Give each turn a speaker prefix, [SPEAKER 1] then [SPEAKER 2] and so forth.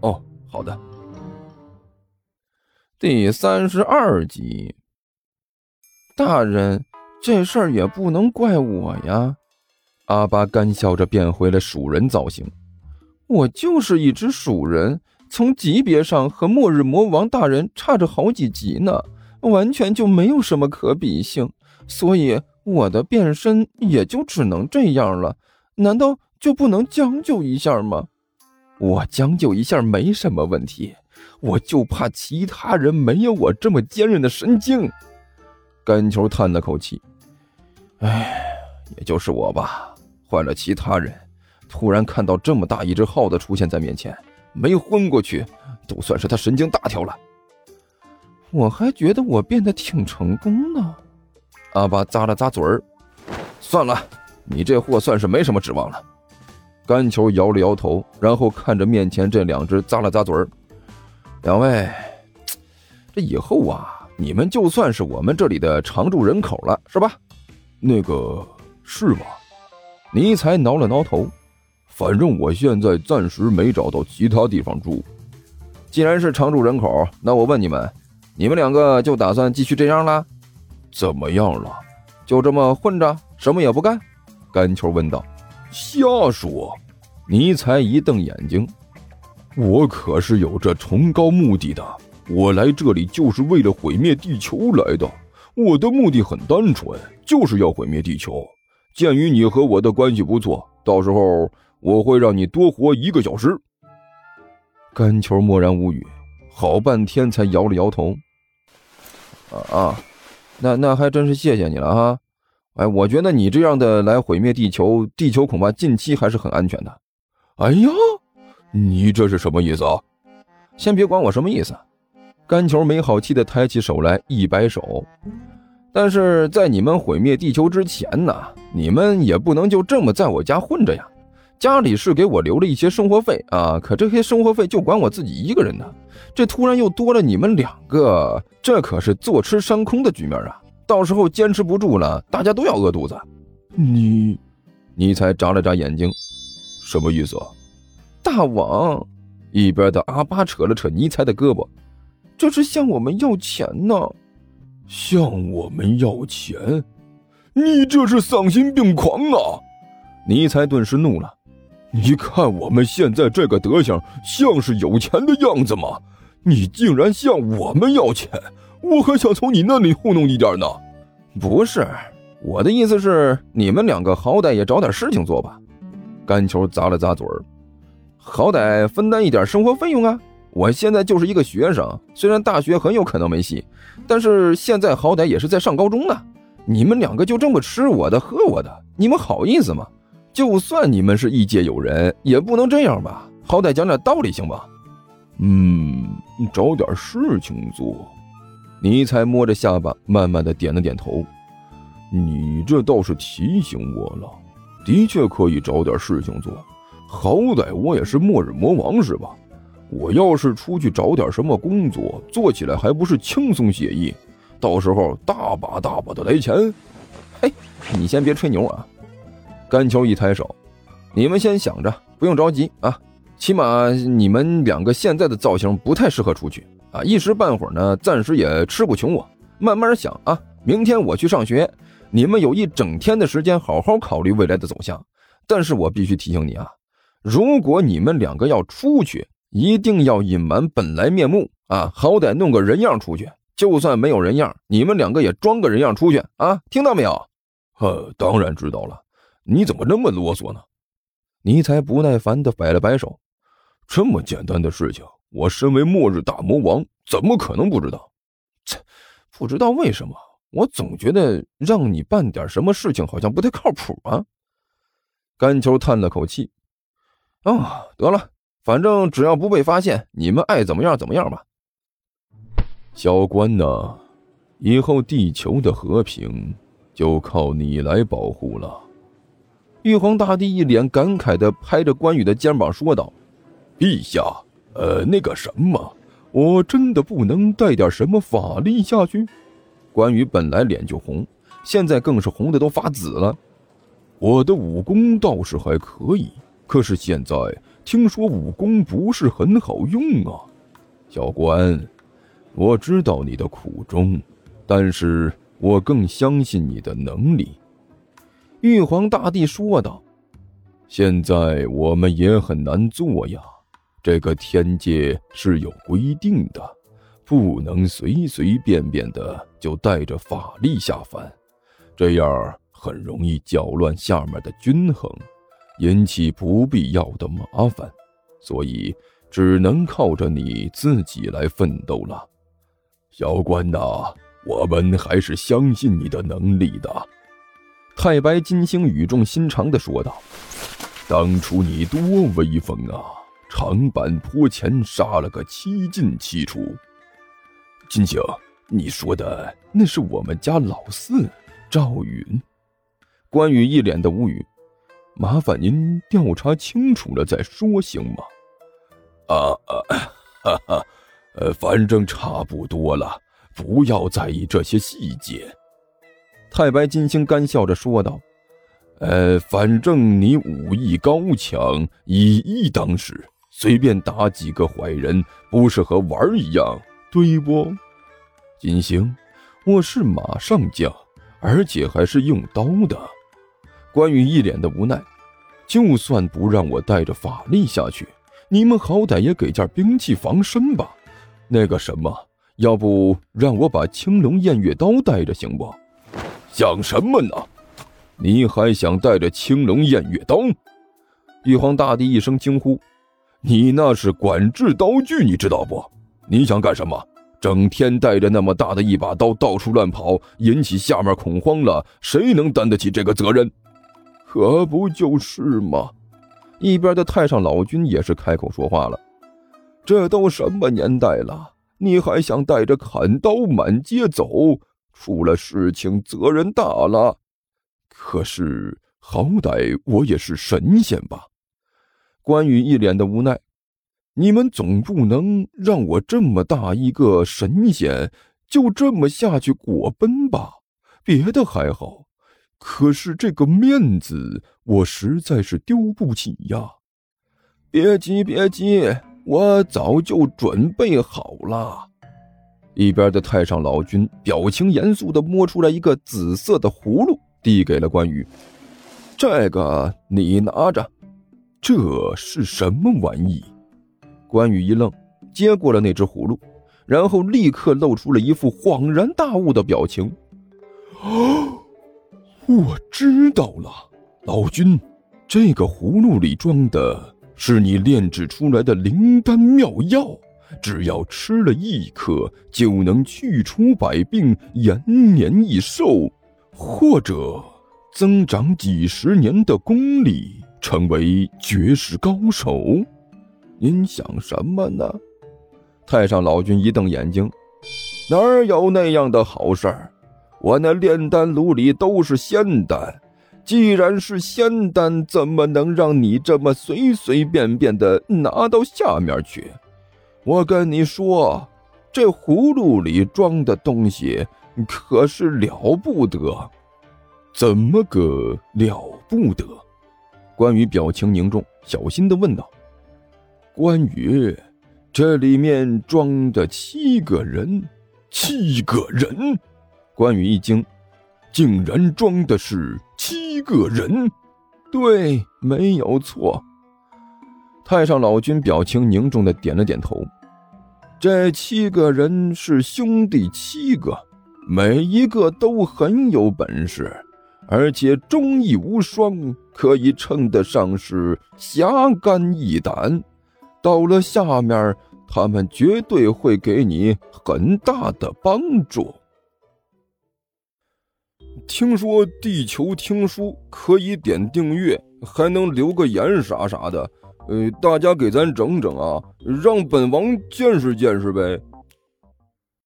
[SPEAKER 1] 哦，好的。第三十二集，大人，这事儿也不能怪我呀。阿巴干笑着变回了鼠人造型。我就是一只鼠人，从级别上和末日魔王大人差着好几级呢，完全就没有什么可比性。所以我的变身也就只能这样了。难道就不能将就一下吗？我将就一下没什么问题，我就怕其他人没有我这么坚韧的神经。干球叹了口气：“哎，也就是我吧。换了其他人，突然看到这么大一只耗子出现在面前，没昏过去，都算是他神经大条了。我还觉得我变得挺成功呢。”阿巴咂了咂嘴儿：“算了，你这货算是没什么指望了。”干球摇了摇头，然后看着面前这两只，咂了咂嘴儿：“两位，这以后啊，你们就算是我们这里的常住人口了，是吧？”“
[SPEAKER 2] 那个是吗？”尼才挠了挠头，“反正我现在暂时没找到其他地方住。
[SPEAKER 1] 既然是常住人口，那我问你们，你们两个就打算继续这样了？
[SPEAKER 2] 怎么样了？
[SPEAKER 1] 就这么混着，什么也不干？”干球问道。
[SPEAKER 2] 瞎说！尼才一瞪眼睛，我可是有着崇高目的的。我来这里就是为了毁灭地球来的。我的目的很单纯，就是要毁灭地球。鉴于你和我的关系不错，到时候我会让你多活一个小时。
[SPEAKER 1] 干球默然无语，好半天才摇了摇头。啊啊，那那还真是谢谢你了哈。哎，我觉得你这样的来毁灭地球，地球恐怕近期还是很安全的。
[SPEAKER 2] 哎呀，你这是什么意思啊？
[SPEAKER 1] 先别管我什么意思。干球没好气的抬起手来，一摆手。但是在你们毁灭地球之前呢，你们也不能就这么在我家混着呀。家里是给我留了一些生活费啊，可这些生活费就管我自己一个人的。这突然又多了你们两个，这可是坐吃山空的局面啊！到时候坚持不住了，大家都要饿肚子。
[SPEAKER 2] 你，
[SPEAKER 1] 尼才眨了眨眼睛，
[SPEAKER 2] 什么意思啊？
[SPEAKER 1] 大王，一边的阿巴扯了扯尼才的胳膊，这是向我们要钱呢。
[SPEAKER 2] 向我们要钱？你这是丧心病狂啊！
[SPEAKER 1] 尼才顿时怒了。
[SPEAKER 2] 你看我们现在这个德行，像是有钱的样子吗？你竟然向我们要钱！我还想从你那里糊弄一点呢，
[SPEAKER 1] 不是我的意思是，你们两个好歹也找点事情做吧。干球咂了咂嘴儿，好歹分担一点生活费用啊。我现在就是一个学生，虽然大学很有可能没戏，但是现在好歹也是在上高中呢。你们两个就这么吃我的喝我的，你们好意思吗？就算你们是异界友人，也不能这样吧？好歹讲点道理行吧？
[SPEAKER 2] 嗯，找点事情做。
[SPEAKER 1] 尼才摸着下巴，慢慢的点了点头。
[SPEAKER 2] 你这倒是提醒我了，的确可以找点事情做。好歹我也是末日魔王是吧？我要是出去找点什么工作，做起来还不是轻松写意？到时候大把大把的来钱。
[SPEAKER 1] 嘿，你先别吹牛啊！甘秋一抬手，你们先想着，不用着急啊。起码你们两个现在的造型不太适合出去。啊，一时半会儿呢，暂时也吃不穷我。慢慢想啊，明天我去上学，你们有一整天的时间好好考虑未来的走向。但是我必须提醒你啊，如果你们两个要出去，一定要隐瞒本来面目啊，好歹弄个人样出去。就算没有人样，你们两个也装个人样出去啊，听到没有？
[SPEAKER 2] 呃，当然知道了。你怎么那么啰嗦呢？
[SPEAKER 1] 尼才不耐烦地摆了摆手，
[SPEAKER 2] 这么简单的事情。我身为末日大魔王，怎么可能不知道？
[SPEAKER 1] 切，不知道为什么，我总觉得让你办点什么事情好像不太靠谱啊。干球叹了口气：“啊，得了，反正只要不被发现，你们爱怎么样怎么样吧。
[SPEAKER 2] 小关呐，以后地球的和平就靠你来保护了。
[SPEAKER 1] 玉皇大帝一脸感慨的拍着关羽的肩膀说道：“
[SPEAKER 2] 陛下，呃，那个什么，我真的不能带点什么法力下去？”
[SPEAKER 1] 关羽本来脸就红，现在更是红的都发紫了。
[SPEAKER 2] 我的武功倒是还可以，可是现在听说武功不是很好用啊，小关。我知道你的苦衷，但是我更相信你的能力。”
[SPEAKER 1] 玉皇大帝说道。
[SPEAKER 2] “现在我们也很难做呀，这个天界是有规定的，不能随随便便的就带着法力下凡，这样很容易搅乱下面的均衡，引起不必要的麻烦，所以只能靠着你自己来奋斗了。”小关呐，我们还是相信你的能力的。”
[SPEAKER 1] 太白金星语重心长的说道，“
[SPEAKER 2] 当初你多威风啊，长坂坡前杀了个七进七出。”
[SPEAKER 1] 金星，你说的那是我们家老四赵云。关羽一脸的无语，
[SPEAKER 2] 麻烦您调查清楚了再说，行吗？啊啊，哈哈。呃，反正差不多了，不要在意这些细节。”
[SPEAKER 1] 太白金星干笑着说道，“
[SPEAKER 2] 呃，反正你武艺高强，以一当十，随便打几个坏人，不是和玩一样，对不？”
[SPEAKER 1] 金星，我是马上将，而且还是用刀的。关羽一脸的无奈，就算不让我带着法力下去，你们好歹也给件兵器防身吧。那个什么，要不让我把青龙偃月刀带着行不？
[SPEAKER 2] 想什么呢？你还想带着青龙偃月刀？
[SPEAKER 1] 玉皇大帝一声惊呼：“
[SPEAKER 2] 你那是管制刀具，你知道不？你想干什么？整天带着那么大的一把刀到处乱跑，引起下面恐慌了，谁能担得起这个责任？
[SPEAKER 1] 可不就是吗？”一边的太上老君也是开口说话了。这都什么年代了，你还想带着砍刀满街走？出了事情，责任大了。
[SPEAKER 2] 可是好歹我也是神仙吧？
[SPEAKER 1] 关羽一脸的无奈。你们总不能让我这么大一个神仙就这么下去果奔吧？别的还好，可是这个面子我实在是丢不起呀。别急，别急。我早就准备好了。一边的太上老君表情严肃的摸出来一个紫色的葫芦，递给了关羽：“这个你拿着。”
[SPEAKER 2] 这是什么玩意？
[SPEAKER 1] 关羽一愣，接过了那只葫芦，然后立刻露出了一副恍然大悟的表情：“
[SPEAKER 2] 哦，我知道了，老君，这个葫芦里装的……”是你炼制出来的灵丹妙药，只要吃了一颗，就能去除百病、延年益寿，或者增长几十年的功力，成为绝世高手。
[SPEAKER 1] 您想什么呢？太上老君一瞪眼睛：“哪有那样的好事？我那炼丹炉里都是仙丹。”既然是仙丹，怎么能让你这么随随便便的拿到下面去？我跟你说，这葫芦里装的东西可是了不得。
[SPEAKER 2] 怎么个了不得？
[SPEAKER 1] 关羽表情凝重，小心的问道：“关羽，这里面装着七个人，
[SPEAKER 2] 七个人？”
[SPEAKER 1] 关羽一惊。
[SPEAKER 2] 竟然装的是七个人，
[SPEAKER 1] 对，没有错。太上老君表情凝重的点了点头。这七个人是兄弟七个，每一个都很有本事，而且忠义无双，可以称得上是侠肝义胆。到了下面，他们绝对会给你很大的帮助。
[SPEAKER 2] 听说地球听书可以点订阅，还能留个言啥啥的，呃，大家给咱整整啊，让本王见识见识呗。